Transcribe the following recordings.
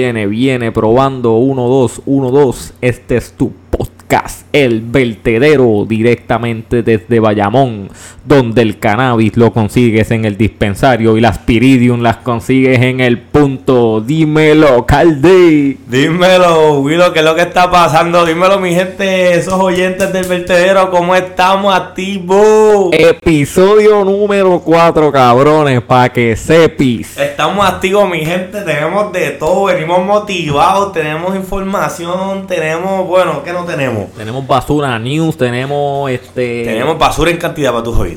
Viene, viene probando 1, 2, 1, 2. Este es tu podcast, El Vertedero, directamente desde Bayamón, donde el cannabis lo consigues en el dispensario y las piridium las consigues en el punto. Dímelo, Calde. Dímelo, Willow, ¿qué es lo que está pasando? Dímelo, mi gente, esos oyentes del vertedero, ¿cómo estamos activos? Episodio número 4, cabrones, para que sepis. Estamos activos, mi gente, tenemos de todo, venimos motivados, tenemos información, tenemos, bueno, ¿qué no tenemos? Tenemos basura news, tenemos este. Tenemos basura en cantidad para tus oídos.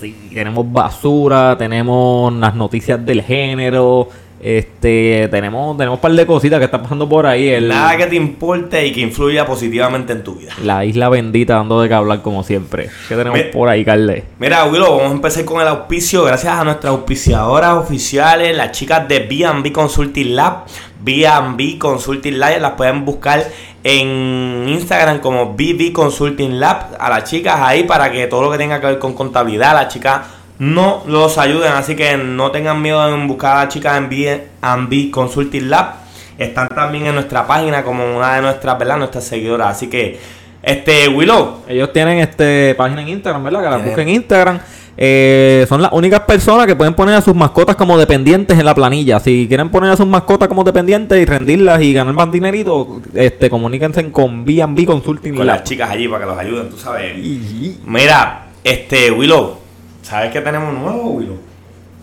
Sí, tenemos basura, tenemos las noticias del género, este, tenemos, tenemos un par de cositas que están pasando por ahí. El, Nada que te importe y que influya positivamente en tu vida. La isla bendita dando de que hablar como siempre. ¿Qué tenemos por ahí, Carle? Mira, Willow, vamos a empezar con el auspicio. Gracias a nuestras auspiciadoras oficiales, las chicas de B&B Consulting Lab. B&B Consulting Lab, las pueden buscar en Instagram como BB Consulting Lab. A las chicas ahí para que todo lo que tenga que ver con contabilidad, las chicas no los ayuden. Así que no tengan miedo en buscar a las chicas en B&B Consulting Lab. Están también en nuestra página como una de nuestras, ¿verdad? Nuestras seguidoras. Así que, este, Willow, Ellos tienen este página en Instagram, ¿verdad? Que la busquen en Instagram. Eh, son las únicas personas que pueden poner a sus mascotas como dependientes en la planilla. Si quieren poner a sus mascotas como dependientes y rendirlas y ganar más dinerito, este, comuníquense con B&B Consulting con Lab. las chicas allí para que los ayuden, tú sabes. Y- Mira, este, Willow, ¿sabes qué tenemos nuevo, Willow?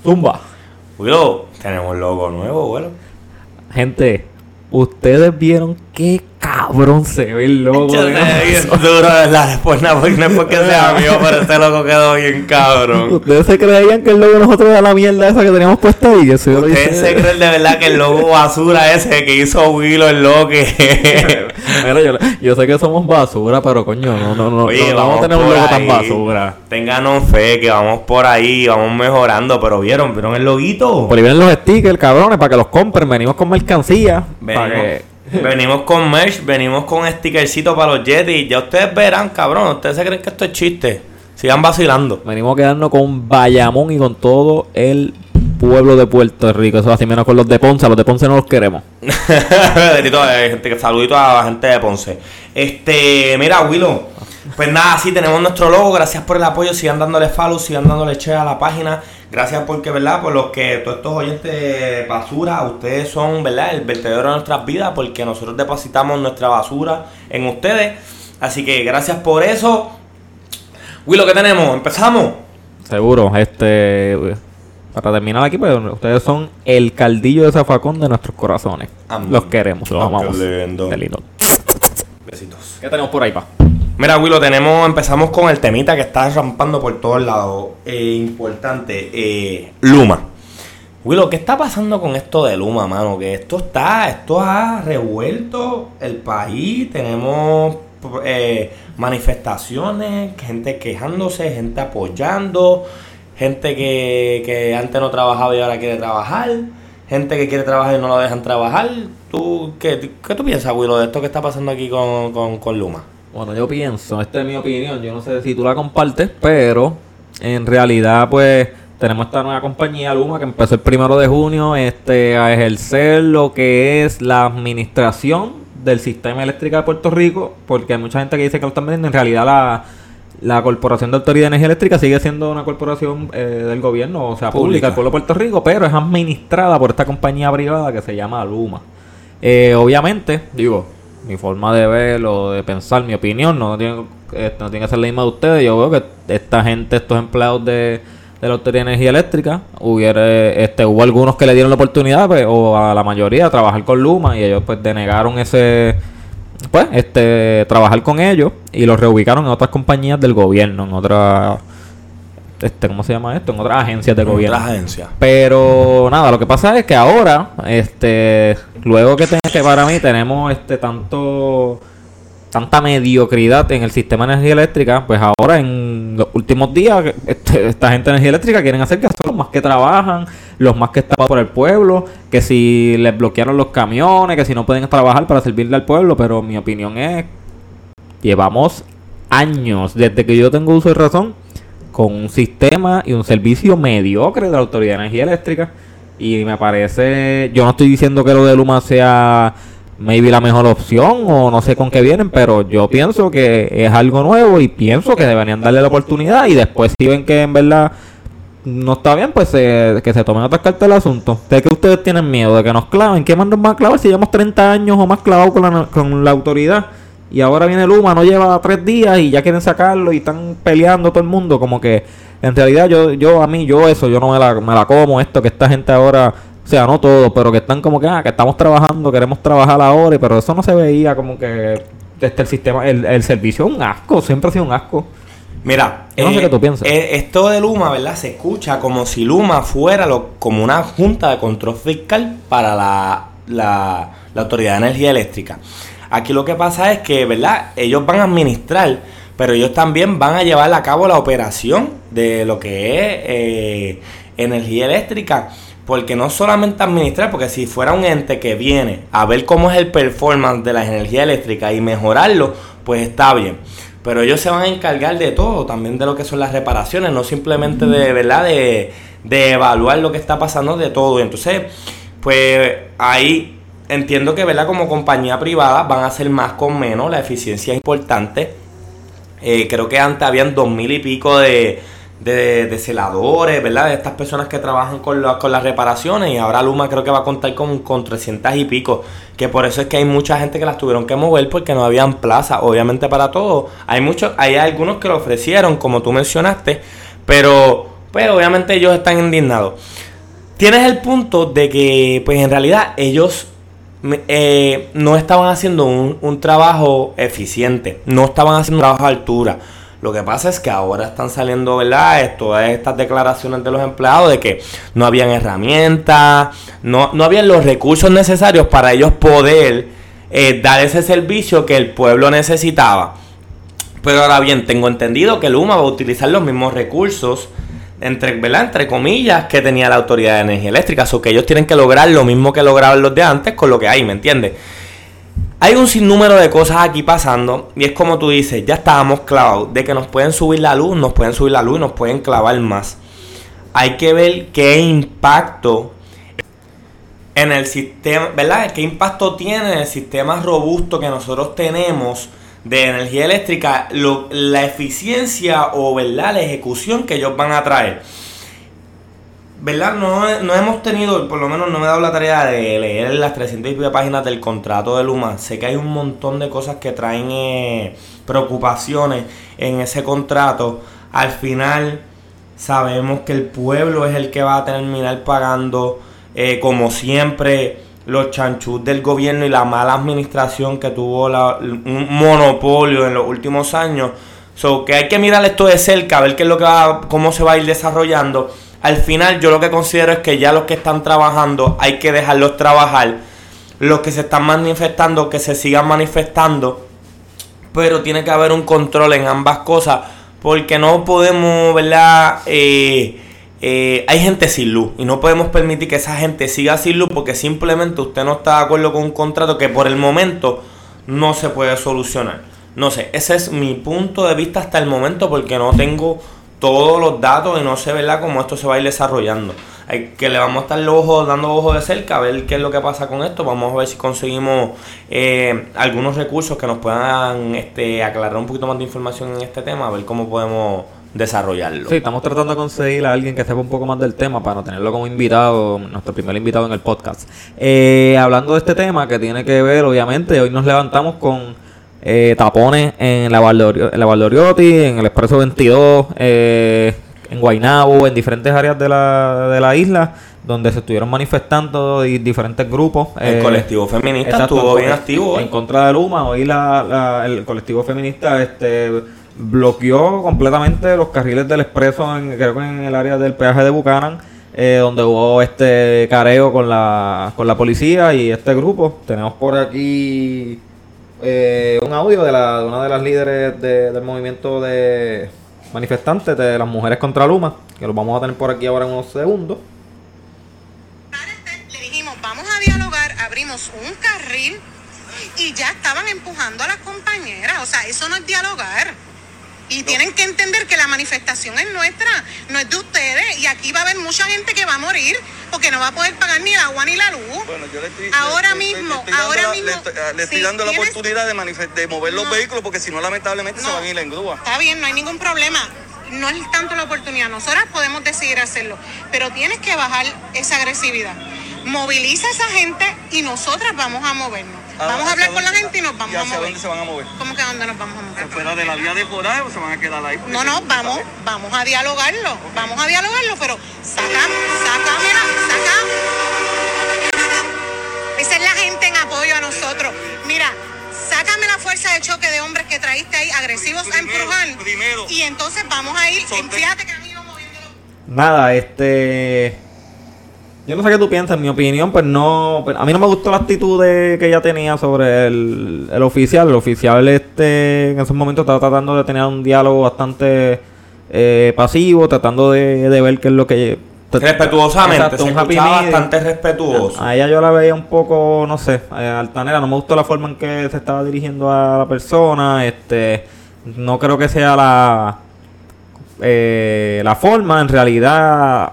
Zumba. Willow, tenemos logo nuevo, Willow. Gente, ustedes vieron qué cabrón se ve el logo. Yo de bien duro. Después no, porque no es porque sea mío, pero este logo quedó bien cabrón. Ustedes se creían que el logo nosotros era la mierda esa que teníamos puesta ahí. Eso yo lo ¿Ustedes hice- se creen de verdad que el logo basura ese que hizo Willow el logo que... Mira, yo, yo sé que somos basura, pero coño, no, no, no. Oye, no vamos a tener un logo tan basura. Tenganos fe, que vamos por ahí, vamos mejorando, pero ¿vieron? ¿Vieron el loguito? Por ahí vienen los stickers, cabrones, para que los compren. Venimos con mercancía. Para Venimos, que... venimos con merch, venimos con stickercito para los Yetis. Ya ustedes verán, cabrón. Ustedes se creen que esto es chiste. Sigan vacilando. Venimos quedando con Bayamón y con todo el pueblo de Puerto Rico. Eso así menos con los de Ponce. A los de Ponce no los queremos. Eh, saludito a la gente de Ponce. Este, mira, Willow. Pues nada, sí, tenemos nuestro logo. Gracias por el apoyo. Sigan dándole follow, sigan dándole share a la página. Gracias porque, ¿verdad? Por los que todos estos oyentes de basura, ustedes son, ¿verdad? El vertedero de nuestras vidas porque nosotros depositamos nuestra basura en ustedes. Así que gracias por eso. Willow, ¿qué tenemos? ¿Empezamos? Seguro, este. Para terminar aquí, pues ustedes son el caldillo de zafacón de nuestros corazones. Amén. Los queremos, los amamos. Qué lindo. Besitos. ¿Qué tenemos por ahí, pa? Mira, Willow, tenemos, empezamos con el temita que está rampando por todos lados. Eh, importante, eh, Luma. Willow, ¿qué está pasando con esto de Luma, mano? Que esto está, esto ha revuelto el país. Tenemos eh, manifestaciones, gente quejándose, gente apoyando, gente que, que antes no trabajaba y ahora quiere trabajar, gente que quiere trabajar y no lo dejan trabajar. ¿Tú, qué, qué tú piensas, Willow, de esto que está pasando aquí con, con Luma? Bueno, yo pienso, esta es mi opinión, yo no sé si tú la compartes, pero en realidad pues tenemos esta nueva compañía Luma que empezó el primero de junio este, a ejercer lo que es la administración del sistema eléctrico de Puerto Rico, porque hay mucha gente que dice que lo están vendiendo, en realidad la, la Corporación de Autoridad de Energía Eléctrica sigue siendo una corporación eh, del gobierno, o sea, pública, Pública. del pueblo de Puerto Rico, pero es administrada por esta compañía privada que se llama Luma. Eh, obviamente, digo, mi forma de ver o de pensar, mi opinión, no tiene, eh, no tiene que ser la misma de ustedes. Yo veo que esta gente, estos empleados de, de la Autoridad de Energía Eléctrica, hubiera, este, hubo algunos que le dieron la oportunidad, pues, o a la mayoría, a trabajar con Luma, y ellos pues denegaron ese, pues, este, trabajar con ellos y los reubicaron en otras compañías del gobierno, en otras, este, ¿cómo se llama esto? En otras agencias de gobierno. Otras agencias. Pero nada, lo que pasa es que ahora, este, luego que, para mí tenemos este tanto tanta mediocridad en el sistema de energía eléctrica, pues ahora en los últimos días este, esta gente de energía eléctrica quieren hacer que son los más que trabajan, los más que están por el pueblo, que si les bloquearon los camiones, que si no pueden trabajar para servirle al pueblo, pero mi opinión es llevamos años desde que yo tengo uso de razón con un sistema y un servicio mediocre de la Autoridad de Energía Eléctrica Y me parece, yo no estoy diciendo que lo de Luma sea maybe la mejor opción o no sé con qué vienen, pero yo pienso que es algo nuevo y pienso que deberían darle la oportunidad y después si ven que en verdad no está bien, pues que se tomen otras cartas del asunto. ¿De que ustedes tienen miedo? ¿De que nos claven? ¿Qué más nos van a clavar si llevamos 30 años o más clavados con la, con la autoridad? Y ahora viene Luma, no lleva tres días y ya quieren sacarlo y están peleando todo el mundo. Como que en realidad yo, yo a mí, yo eso, yo no me la, me la como esto, que esta gente ahora, o sea, no todo, pero que están como que, ah, que estamos trabajando, queremos trabajar ahora, pero eso no se veía como que desde el sistema, el, el servicio es un asco, siempre ha sido un asco. Mira, no sé eh, qué tú piensas. Eh, esto de Luma, ¿verdad? Se escucha como si Luma fuera lo, como una junta de control fiscal para la, la, la Autoridad de Energía Eléctrica. Aquí lo que pasa es que, ¿verdad? Ellos van a administrar, pero ellos también van a llevar a cabo la operación de lo que es eh, energía eléctrica. Porque no solamente administrar, porque si fuera un ente que viene a ver cómo es el performance de la energía eléctrica y mejorarlo, pues está bien. Pero ellos se van a encargar de todo, también de lo que son las reparaciones, no simplemente de, ¿verdad? De, de evaluar lo que está pasando de todo. Entonces, pues ahí entiendo que, ¿verdad? Como compañía privada van a hacer más con menos, la eficiencia es importante. Eh, creo que antes habían dos mil y pico de, de, celadores, ¿verdad? De estas personas que trabajan con, con las reparaciones y ahora Luma creo que va a contar con, con 300 y pico. Que por eso es que hay mucha gente que las tuvieron que mover porque no habían plaza, obviamente para todo. Hay muchos, hay algunos que lo ofrecieron, como tú mencionaste, pero pues obviamente ellos están indignados. Tienes el punto de que pues en realidad ellos eh, no estaban haciendo un, trabajo eficiente, no estaban haciendo un trabajo a altura. Lo que pasa es que ahora están saliendo, ¿verdad? Todas estas declaraciones de los empleados de que no habían herramientas, no, no habían los recursos necesarios para ellos poder eh, dar ese servicio que el pueblo necesitaba. Pero ahora bien, tengo entendido que Luma va a utilizar los mismos recursos entre, entre comillas, que tenía la Autoridad de Energía Eléctrica. O que ellos tienen que lograr lo mismo que lograban los de antes con lo que hay, ¿me entiendes? Hay un sinnúmero de cosas aquí pasando y es como tú dices, ya estábamos clavados de que nos pueden subir la luz, nos pueden subir la luz y nos pueden clavar más. Hay que ver qué impacto en el sistema, ¿verdad? ¿Qué impacto tiene en el sistema robusto que nosotros tenemos de energía eléctrica, la eficiencia o ¿verdad? la ejecución que ellos van a traer. ¿Verdad? No, no, hemos tenido, por lo menos no me he dado la tarea de leer las 300 y páginas del contrato de Luma. Sé que hay un montón de cosas que traen eh, preocupaciones en ese contrato. Al final sabemos que el pueblo es el que va a terminar pagando, eh, como siempre los chanchus del gobierno y la mala administración que tuvo un monopolio en los últimos años. So, que hay que mirar esto de cerca, ver qué es lo que cómo se va a ir desarrollando. Al final, yo lo que considero es que ya los que están trabajando hay que dejarlos trabajar. Los que se están manifestando, que se sigan manifestando. Pero tiene que haber un control en ambas cosas. Porque no podemos, ¿verdad? Eh, eh, hay gente sin luz y no podemos permitir que esa gente siga sin luz porque simplemente usted no está de acuerdo con un contrato que por el momento no se puede solucionar. No sé, ese es mi punto de vista hasta el momento porque no tengo todos los datos y no sé ¿verdad? cómo esto se va a ir desarrollando. Que le vamos a estar los ojos, dando ojos de cerca a ver qué es lo que pasa con esto. Vamos a ver si conseguimos eh, algunos recursos que nos puedan este, aclarar un poquito más de información en este tema, a ver cómo podemos desarrollarlo. Sí, estamos tratando de conseguir a alguien que sepa un poco más del tema para tenerlo como invitado, nuestro primer invitado en el podcast. Eh, hablando de este tema que tiene que ver, obviamente, hoy nos levantamos con eh, tapones en la, Valdoriotti, en el Expreso 22, eh, en Guaynabo, en diferentes áreas de la, de la isla donde se estuvieron manifestando diferentes grupos. El colectivo feminista estuvo bien activo. En contra de Luma, hoy la, el colectivo feminista este bloqueó completamente los carriles del expreso, en, creo que en el área del peaje de Buchanan, eh, donde hubo este careo con la, con la policía y este grupo. Tenemos por aquí eh, un audio de, la, de una de las líderes del movimiento de manifestantes de las mujeres contra Luma, que lo vamos a tener por aquí ahora en unos segundos. Le dijimos, vamos a dialogar, abrimos un carril y ya estaban empujando a las compañeras. O sea, eso no es dialogar. Y tienen que entender que la manifestación es nuestra, no es de ustedes. Y aquí va a haber mucha gente que va a morir porque no va a poder pagar ni el agua ni la luz. Bueno, yo le estoy, Ahora le- mismo, le ahora mismo, le estoy, le estoy si dando la tienes- oportunidad de, de mover los No. vehículos porque si no, lamentablemente se van a ir en grúa. Está bien, no hay ningún problema. No es tanto la oportunidad. Nosotras podemos decidir hacerlo. Pero tienes que bajar esa agresividad. Moviliza a esa gente y nosotras vamos a movernos. Ah, Vamos a ¿hacia hablar con la gente y nos vamos ¿Y a mover. dónde se van a mover? ¿Cómo que a dónde nos vamos a mover? ¿Fuera de la vía de por ahí o se van a quedar ahí? No, no, vamos, vamos a dialogarlo. Vamos a dialogarlo, pero saca, sácamela, saca. Esa es la gente en apoyo a nosotros. Mira, sácame la fuerza de choque de hombres que traíste ahí, agresivos a Primero, empujar. primero. Y entonces vamos a ir, Solte- fíjate que han ido moviéndolo. Nada, este. Yo no sé qué tú piensas, en mi opinión, pues no. pues a mí no me gustó la actitud de- que ella tenía sobre el, el oficial. El oficial, este, en esos momentos estaba tratando de tener un diálogo bastante eh, pasivo, tratando de, de ver qué es lo que. Respetuosamente, Exacto, se un happy bastante respetuoso. A ella yo la veía un poco, no sé, eh, altanera. No me gustó la forma en que se estaba dirigiendo a la persona. Este, no creo que sea la eh, la forma. En realidad,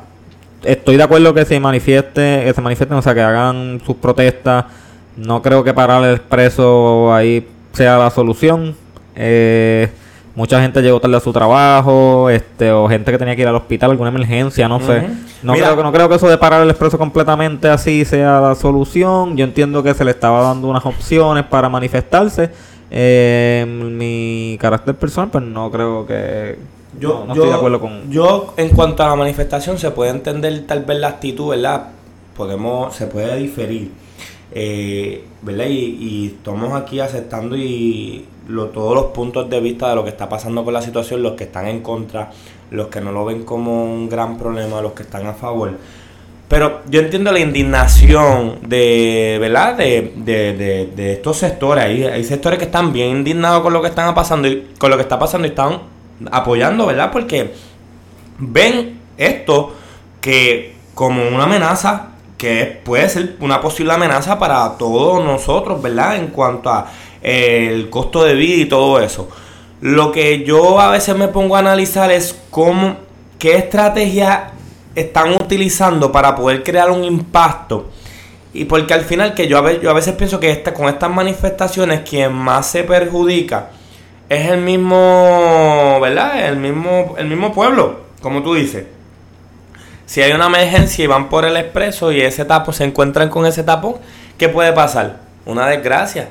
estoy de acuerdo que se manifieste, que se manifiesten, o sea, que hagan sus protestas. No creo que parar el expreso ahí sea la solución. Eh, mucha gente llegó tarde a su trabajo, este, o gente que tenía que ir al hospital, alguna emergencia, no sé. No Mira. creo que no creo que eso de parar el expreso completamente así sea la solución. Yo entiendo que se le estaba dando unas opciones para manifestarse. Eh, mi carácter personal, pues no creo que Yo, no, no yo- estoy de acuerdo con yo, en cuanto a la manifestación, se puede entender tal vez la actitud, ¿verdad? Podemos, se puede diferir, eh, ¿verdad? Y, y estamos aquí aceptando y lo- todos los puntos de vista de lo que está pasando con la situación, los que están en contra, los que no lo ven como un gran problema, los que están a favor. Pero yo entiendo la indignación de, ¿verdad? De, de, de, de estos sectores. Hay, hay sectores que están bien indignados con lo que están pasando y con lo que está pasando y están apoyando, ¿verdad? Porque ven esto que como una amenaza que puede ser una posible amenaza para todos nosotros, ¿verdad? En cuanto a eh, el costo de vida y todo eso. Lo que yo a veces me pongo a analizar es cómo, qué estrategia están utilizando para poder crear un impacto. Y porque al final que yo a veces, pienso que con estas manifestaciones quien más se perjudica es el mismo, ¿verdad? El mismo, el mismo pueblo, como tú dices. Si hay una emergencia y van por el expreso y ese tapón se encuentran con ese tapón, ¿qué puede pasar? Una desgracia.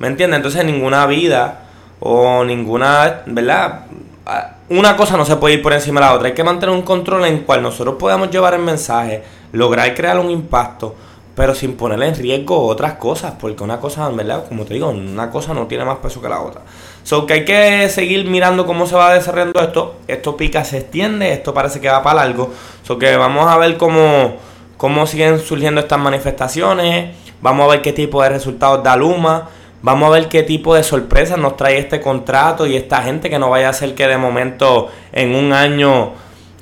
¿Me entiendes? Entonces ninguna vida o ninguna, ¿verdad? Ah, Una cosa no se puede ir por encima de la otra. Hay que mantener un control en el cual nosotros podamos llevar el mensaje, lograr crear un impacto, pero sin poner en riesgo otras cosas, porque una cosa, ¿verdad? Como te digo, una cosa no tiene más peso que la otra. So que hay que seguir mirando cómo se va desarrollando esto. Esto pica, se extiende, esto parece que va para largo. So que vamos a ver cómo, cómo siguen surgiendo estas manifestaciones. Vamos a ver qué tipo de resultados da Luma. Vamos a ver qué tipo de sorpresas nos trae este contrato y esta gente que no vaya a ser que de momento en un año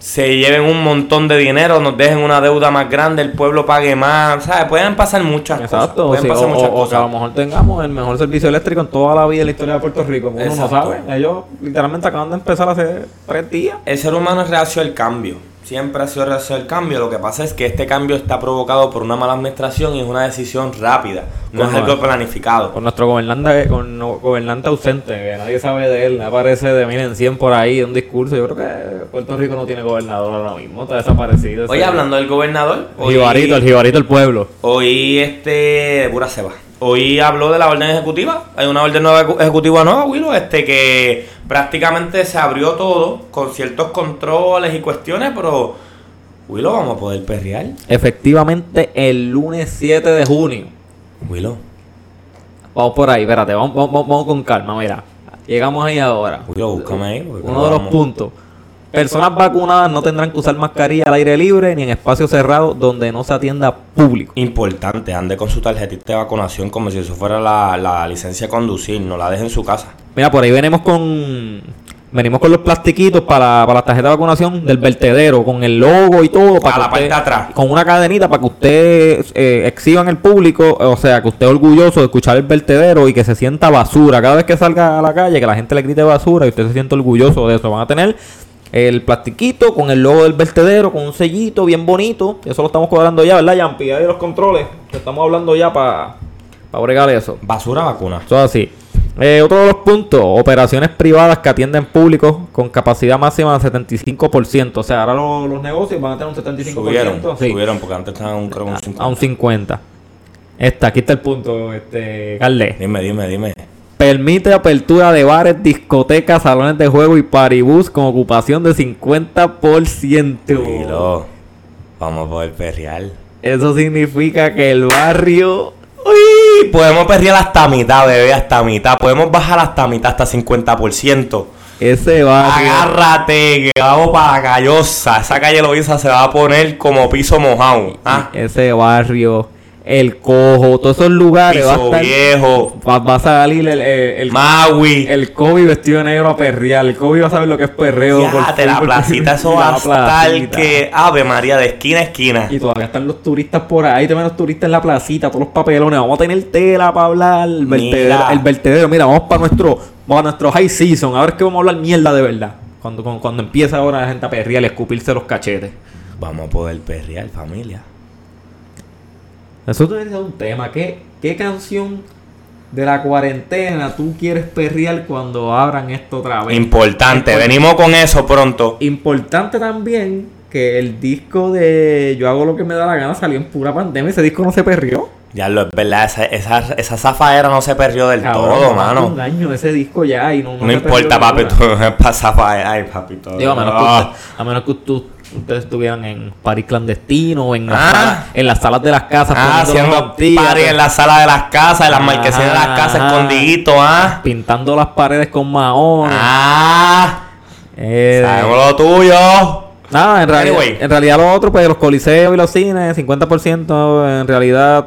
se lleven un montón de dinero, nos dejen una deuda más grande, el pueblo pague más, ¿sabes? Pueden pasar muchas Exacto, cosas. Pueden sí, pasar o, muchas o- o que a lo cosas. mejor tengamos el mejor servicio eléctrico en toda la vida de la historia de Puerto Rico. Uno no sabe. Ellos literalmente acaban de empezar hace tres días. El ser humano es reacio al cambio. Siempre ha sido reacio al cambio. Lo que pasa es que este cambio está provocado por una mala administración y es una decisión rápida. No es algo planificado. Con nuestro gobernante, con gobernante ausente, que nadie sabe de él, aparece de miren 100 por ahí, un discurso. Yo creo que Puerto Rico no tiene gobernador ahora mismo, está desaparecido. Oye, ese- hablando del gobernador, El jibarito, el jibarito del pueblo. Hoy este de pura ceba. Hoy habló de la orden ejecutiva. Hay una orden nueva ejecu- ejecutiva nueva, Willow, este que prácticamente se abrió todo con ciertos controles y cuestiones, pero Willow vamos a poder perrear. Efectivamente, el lunes 7 de junio. Willow, Vamos por ahí, espérate, vamos, vamos, vamos con calma, mira. Llegamos ahí ahora. Willow, búscame ahí. Uno de los puntos. Personas vacunadas no tendrán que usar mascarilla al aire libre ni en espacios cerrados donde no se atienda público. Importante, ande con su tarjetita de vacunación como si eso fuera la, la licencia de conducir, no la deje en su casa. Mira, por ahí venimos con venimos con los plastiquitos para, para la tarjeta de vacunación del vertedero, con el logo y todo. Para A la parte de atrás. Con una cadenita para que usted eh, exhiba en el público, o sea, que usted es orgulloso de escuchar el vertedero y que se sienta basura. Cada vez que salga a la calle, que la gente le grite basura y usted se siente orgulloso de eso. Van a tener el plastiquito con el logo del vertedero, con un sellito bien bonito. Eso lo estamos cuadrando ya, ¿verdad, Yampi? Ahí los controles. Estamos hablando ya para pa bregar eso. Basura vacuna. Eso es así. Eh, otro de los puntos, operaciones privadas que atienden público con capacidad máxima de 75%. O sea, ahora lo- los negocios van a tener un 75%. Subieron, sí, subieron porque antes estaban un, creo, un 50. a un 50%. Esta, aquí está el punto, este, Carle. Dime, dime, dime. Permite apertura de bares, discotecas, salones de juego y paribús con ocupación de 50%. Miro, vamos a poder perrear. Eso significa que el barrio... Uy, podemos perrear hasta mitad, bebé, hasta mitad. Podemos bajar hasta mitad, hasta 50%. Ese barrio... Agárrate, que vamos para la callosa. Esa calle Loiza se va a poner como piso mojado. ¿ah? Ese barrio, el cojo, todos esos lugares. Va a, Piso estar- viejo, va, va a salir el, el, el, Maui. el Kobe vestido de negro a perrear. El Kobe va a saber lo que es perreo. Fíjate, la placita, eso va a estar que. Ave María, de esquina a esquina. Y todavía están los turistas por ahí, también los turistas en la placita, todos los papelones. Vamos a tener tela para hablar, el vertedero. Mira. El vertedero. Mira, vamos para nuestro, vamos a nuestro high season. A ver qué vamos a hablar mierda de verdad. Cuando, cuando, cuando empieza ahora la gente a perrear y a escupirse los cachetes. Vamos a poder perrear, familia. Eso debería ser un tema. ¿Qué, ¿Qué canción de la cuarentena tú quieres perrear cuando abran esto otra vez? Importante, Impor- venimos con eso pronto. Importante también que el disco de Yo hago lo que me da la gana salió en pura pandemia. Ese disco no se perrió. Ya lo es verdad, esa, esa, esa zafaera no se perdió del Cabrón, todo, mano. Un año ese disco ya y no, No, se importa, papi, tú pasas zafaera. Ay, papi, todo. Digo, a menos, Ah. que, usted- a menos que tú- ustedes estuvieran en party clandestino o en, las Ah. salas, en las salas de las casas. Ah, haciendo party en la sala de las casas, en las marquesinas de las casas, Ajá. escondidito, ¿ah? Pintando las paredes con maones. Ah, Eh, sabemos lo tuyo. Nada, en realidad, Anyway. en realidad lo otro, pues los coliseos y los cines, 50%, en realidad,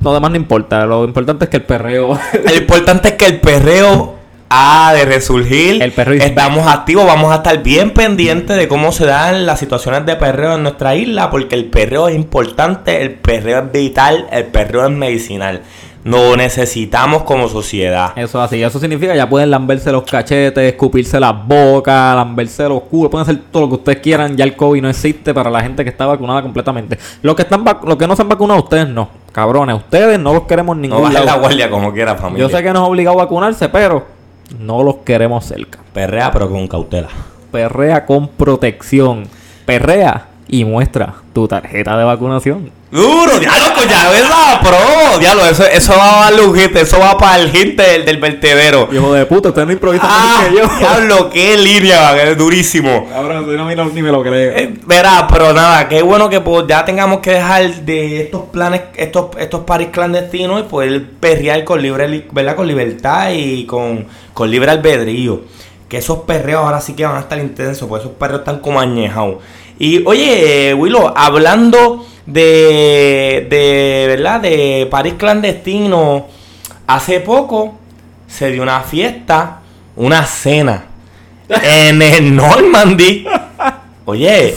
lo demás no importa. Lo importante es que el perreo... Lo importante es que el perreo ha de resurgir. El perreo is Estamos activos, vamos a estar bien pendientes de cómo se dan las situaciones de perreo en nuestra isla, porque el perreo es importante, el perreo es vital, el perreo es medicinal. Lo necesitamos como sociedad. Eso así, eso significa ya pueden lamberse los cachetes, escupirse las bocas, lamberse los culos, pueden hacer todo lo que ustedes quieran, ya el COVID no existe para la gente que está vacunada completamente. Los que están los que no se han vacunado, ustedes no, cabrones, ustedes no los queremos en No ningún bajen la guardia como quiera, familia. Yo sé que no es obligado a vacunarse, pero no los queremos cerca. Perrea, pero con cautela. Perrea con protección. Perrea y muestra tu tarjeta de vacunación. Duro, diablo, pues ya ves la pro. Diablo, eso, eso va a hit, eso va para el hit del, del vertedero. Hijo de puta, usted no improvisa Ah, más que yo. diablo, qué línea, que es durísimo. Usted no ni me lo creo. Eh, verá, pero nada, qué bueno que pues, ya tengamos que dejar de estos planes, estos, estos paris clandestinos y poder perrear con libre, li- ¿verdad? Con libertad y con, con libre albedrío. Que esos perreos ahora sí que van a estar intensos, porque esos perreos están como añejados. Y oye, Willow, hablando de, de, ¿verdad? De París clandestino, hace poco se dio una fiesta, una cena en el Normandy. Oye,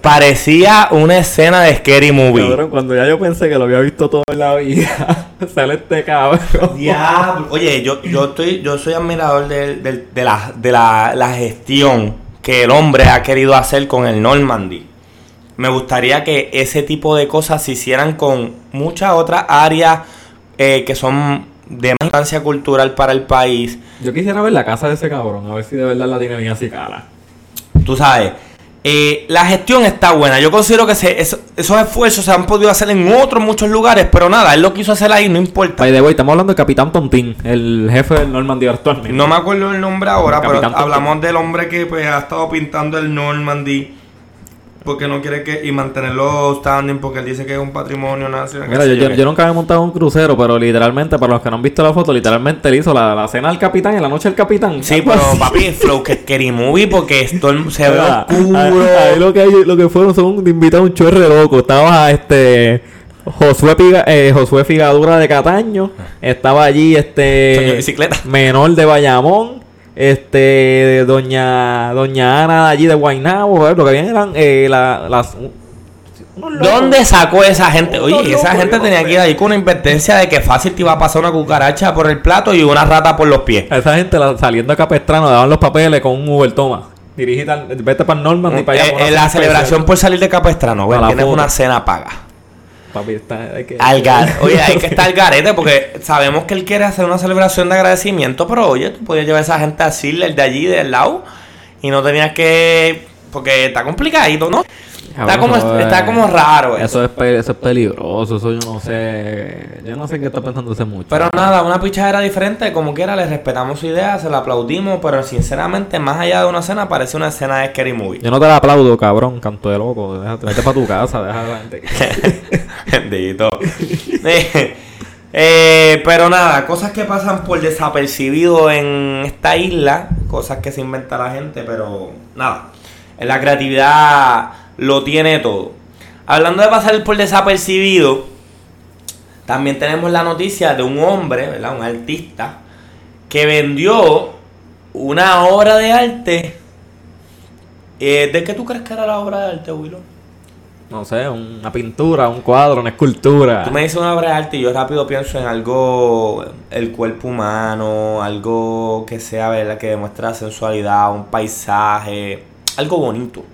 parecía una escena de Scary Movie. Cabrón, cuando ya yo pensé que lo había visto todo en la vida, sale este cabrón. Diablo. Oye, yo, yo estoy, yo soy admirador de, de- de la, de la, la gestión que el hombre ha querido hacer con el Normandy. Me gustaría que ese tipo de cosas se hicieran con muchas otras áreas eh, que son de más importancia cultural para el país. Yo quisiera ver la casa de ese cabrón, a ver si de verdad la tiene bien así cara. Tú sabes, eh, la gestión está buena. Yo considero que se- esos esfuerzos se han podido hacer en otros muchos lugares, pero nada, él lo quiso hacer ahí, no importa. By the way, estamos hablando del Capitán Tontín, el jefe del Normandy actualmente. No me acuerdo el nombre ahora, pero Capitán hablamos del hombre que pues, ha estado pintando el Normandy porque no quiere que y mantenerlo standing porque él dice que es un patrimonio nacional. Mira, yo, nunca había montado un crucero, pero literalmente, para los que no han visto la foto, literalmente él hizo la, la cena del capitán y la noche del capitán. Sí, pero así. papi, Flow que Scary Movie porque esto se ve Ah, oscuro. Ahí, ahí lo que hay, lo que fueron son invitados un chorre loco. Estaba este Josué, Piga- eh, Josué Figadura de Cataño. Estaba allí Señor este bicicleta. menor de Bayamón. Este doña Doña Ana de allí de Guaynabo. Lo que habían eran eh, la- las. ¿Dónde sacó esa gente? Oye, esa gente tenía que ir ahí con una advertencia de que fácil te iba a pasar una cucaracha por el plato y una rata por los pies. Esa gente la- saliendo a Capestrano daban los papeles con un Uber Toma. Dirigida, vete para Norman y para allá. Eh, eh, la celebración por salir de Capestrano, güey. Tienes una cena paga. Papi, está, hay que- Al gar- Oye, hay que estar al garete porque sabemos que él quiere hacer una celebración de agradecimiento, pero oye, tú podías llevar a esa gente a Sidler de allí, del lado, y no tenías que. Porque está complicadito, ¿no? Está Cabrón, como, está es- como raro eso. Eso es, eso es peligroso, eso yo no sé. Yo no sé qué está pensando ese muchacho. Pero nada, una pichadera diferente, como quiera, le respetamos su idea, se la aplaudimos, pero sinceramente, más allá de una cena, parece una escena de Scary Movie. Yo no te la aplaudo, cabrón, canto de loco. Déjate, vete para tu casa, deja a la gente. Bendito. Eh, pero nada, cosas que pasan por desapercibido en esta isla, cosas que se inventa la gente, pero nada, la creatividad lo tiene todo. Hablando de pasar por desapercibido, también tenemos la noticia de un hombre, ¿verdad? Un artista, que vendió una obra de arte. Eh, ¿De qué tú crees que era la obra de arte, Willow? No sé, una pintura, un cuadro, una escultura. Tú me dices una obra de arte y yo rápido pienso en algo, el cuerpo humano, algo que sea, ¿verdad? Que demuestre la sensualidad, un paisaje, algo bonito.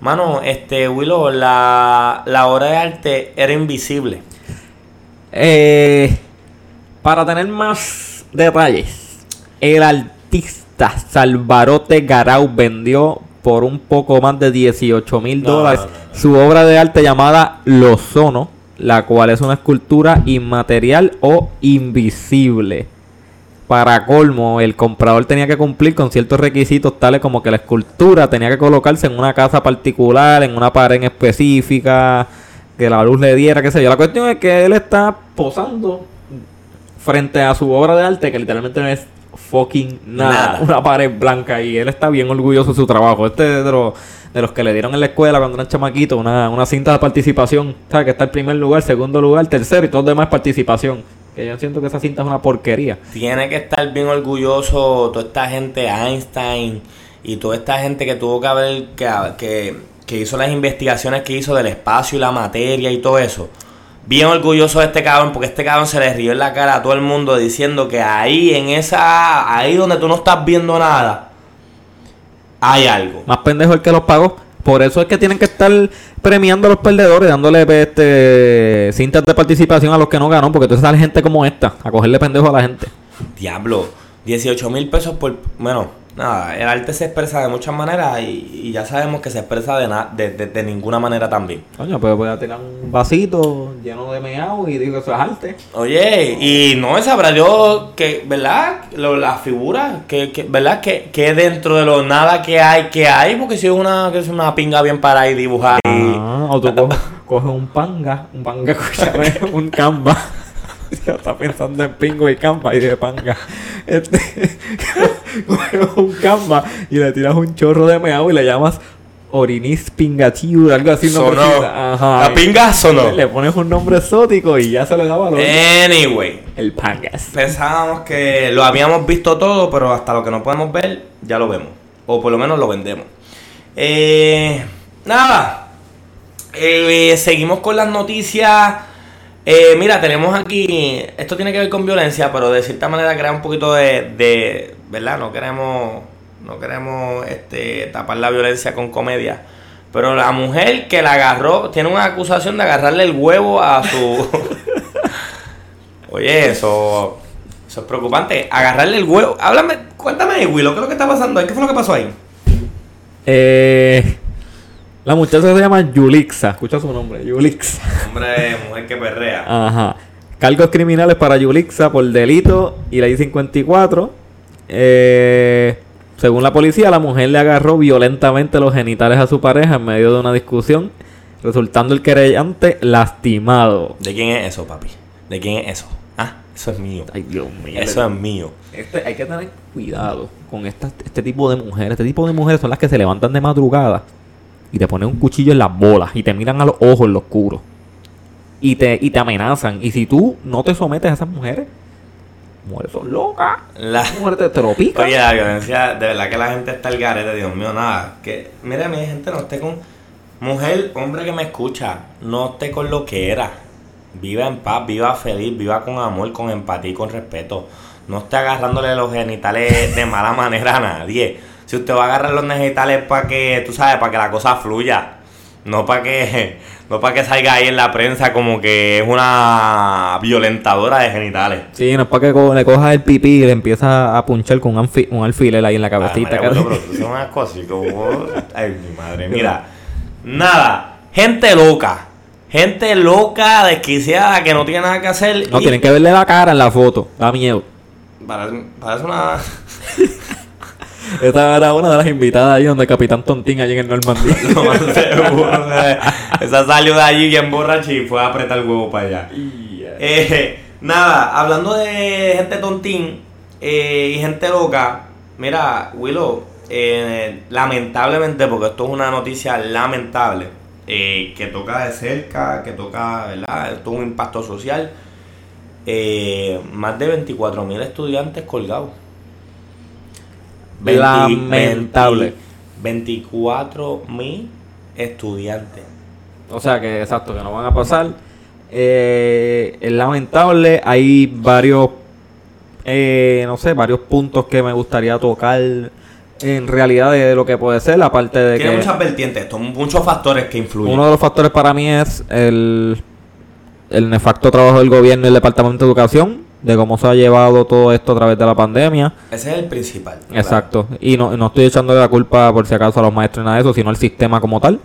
Mano, este, Willow, la, la obra de arte era invisible. Eh, para tener más detalles, el artista Salvarote Garau vendió por un poco más de 18 mil dólares no, no, no. su obra de arte llamada Lozono, la cual es una escultura inmaterial o invisible. Para colmo, el comprador tenía que cumplir con ciertos requisitos tales como que la escultura tenía que colocarse en una casa particular, en una pared en específica, que la luz le diera, qué sé yo. La cuestión es que él está posando frente a su obra de arte que literalmente no es fucking nada, Nada. una pared blanca y él está bien orgulloso de su trabajo. Este es de los, de los que le dieron en la escuela cuando eran chamaquitos una, una cinta de participación, ¿sabes? Que está en primer lugar, segundo lugar, tercero y todo lo demás participación. Que yo siento que esa cinta es una porquería. Tiene que estar bien orgulloso toda esta gente, Einstein, y toda esta gente que tuvo que haber, que, que, que hizo las investigaciones que hizo del espacio y la materia y todo eso. Bien orgulloso de este cabrón, porque este cabrón se le rió en la cara a todo el mundo diciendo que ahí, en esa, ahí donde tú no estás viendo nada, hay algo. Más pendejo el que los pagó. Por eso es que tienen que estar premiando a los perdedores, dándole pues, este, cintas de participación a los que no ganó, porque entonces sale gente como esta, a cogerle pendejo a la gente. Diablo, 18 mil pesos por... Bueno, nada, el arte se expresa de muchas maneras y, y ya sabemos que se expresa de, na- de, de- de ninguna manera también. Coño, pues voy a tirar un vasito lleno de meao y digo, eso es arte. Oye, y no sabrá yo que, ¿verdad? Lo- las figuras, que, que- ¿verdad? Que, que dentro de lo nada que hay, que hay, porque si es una, que es una pinga bien para y dibujar y... Ah, o tú coges, coges un panga, un panga, un canva. Ya está pensando en pingo y canva y de panga. Este, un canva y le tiras un chorro de meao y le llamas Orinis Pingachiur, algo así. Sonó. nombrecita. Ajá. La pinga sonó. Le pones un nombre exótico y ya se le da valor. Anyway, El pangas. pensábamos que lo habíamos visto todo, pero hasta lo que no podemos ver, ya lo vemos. O por lo menos lo vendemos. Eh, nada. Eh, seguimos con las noticias. Eh, mira, tenemos aquí. Esto tiene que ver con violencia, pero de cierta manera crea un poquito de. de ¿Verdad? No queremos. No queremos este, tapar la violencia con comedia. Pero la mujer que la agarró. Tiene una acusación de agarrarle el huevo a su. Oye, eso. Eso es preocupante. Agarrarle el huevo. Háblame, cuéntame ahí, Willow, ¿qué es lo que está pasando ahí? ¿Qué fue lo que pasó ahí? Eh, la muchacha se llama Yulixa. Escucha su nombre, Yulixa. Hombre, mujer que perrea. Ajá. Cargos criminales para Yulixa por delito y ley 54. Eh, según la policía, la mujer le agarró violentamente los genitales a su pareja en medio de una discusión, resultando el querellante lastimado. ¿De quién es eso, papi? ¿De quién es eso? Ah, eso es mío. Ay, Dios mío. Eso es mío. Este, hay que tener cuidado con esta- este tipo de mujeres. Este tipo de mujeres son las que se levantan de madrugada y te ponen un cuchillo en las bolas y te miran a los ojos en lo oscuro. Y te, y te amenazan. Y si tú no te sometes a esas mujeres, mujeres son locas. La... Mujeres te tropican. Oye, la violencia, de verdad que la gente está al garete, Dios mío, nada. Que, mira, mi gente, no esté con. Mujer, hombre que me escucha, no esté con lo que era. Viva en paz, viva feliz, viva con amor, con empatía y con respeto. No esté agarrándole los genitales de mala manera a nadie. Si usted va a agarrar los genitales para que, tú sabes, para que la cosa fluya. No para que, no para que salga ahí en la prensa como que es una violentadora de genitales. Sí, no es para que co- le cojas el pipí y le empieza a punchar con un, un alfiler ahí en la cabecita. Ay, María, cara. bueno, pero son unas cosas como- Ay, mi madre. Mira, nada. Gente loca. Gente loca, desquiciada, que no tiene nada que hacer. No, y- tienen que verle la cara en la foto. Da miedo. Parece, parece una. Esta era una de las invitadas ahí donde Capitán Tontín allí en el Normandía. Eh. Esa salió de allí bien borracha y fue a apretar el huevo para allá. Eh, nada, hablando de gente tontín eh, y gente loca, mira, Willow, eh, lamentablemente, porque esto es una noticia lamentable, que toca de cerca, que toca, ¿verdad? Esto es un impacto social. más de 24 mil estudiantes colgados. 20 Lamentable. 24 mil estudiantes. O sea que, exacto, que no van a pasar. Eh, es lamentable. Hay varios, eh, no sé, varios puntos que me gustaría tocar en realidad de lo que puede ser. Aparte de Tiene que muchas vertientes, son muchos factores que influyen. uno de los factores para mí es el, el nefacto trabajo del gobierno y el Departamento de Educación, de cómo se ha llevado todo esto a través de la pandemia. Ese es el principal. Exacto. Y no, no estoy echándole la culpa por si acaso a los maestros ni nada de eso, sino al sistema como tal.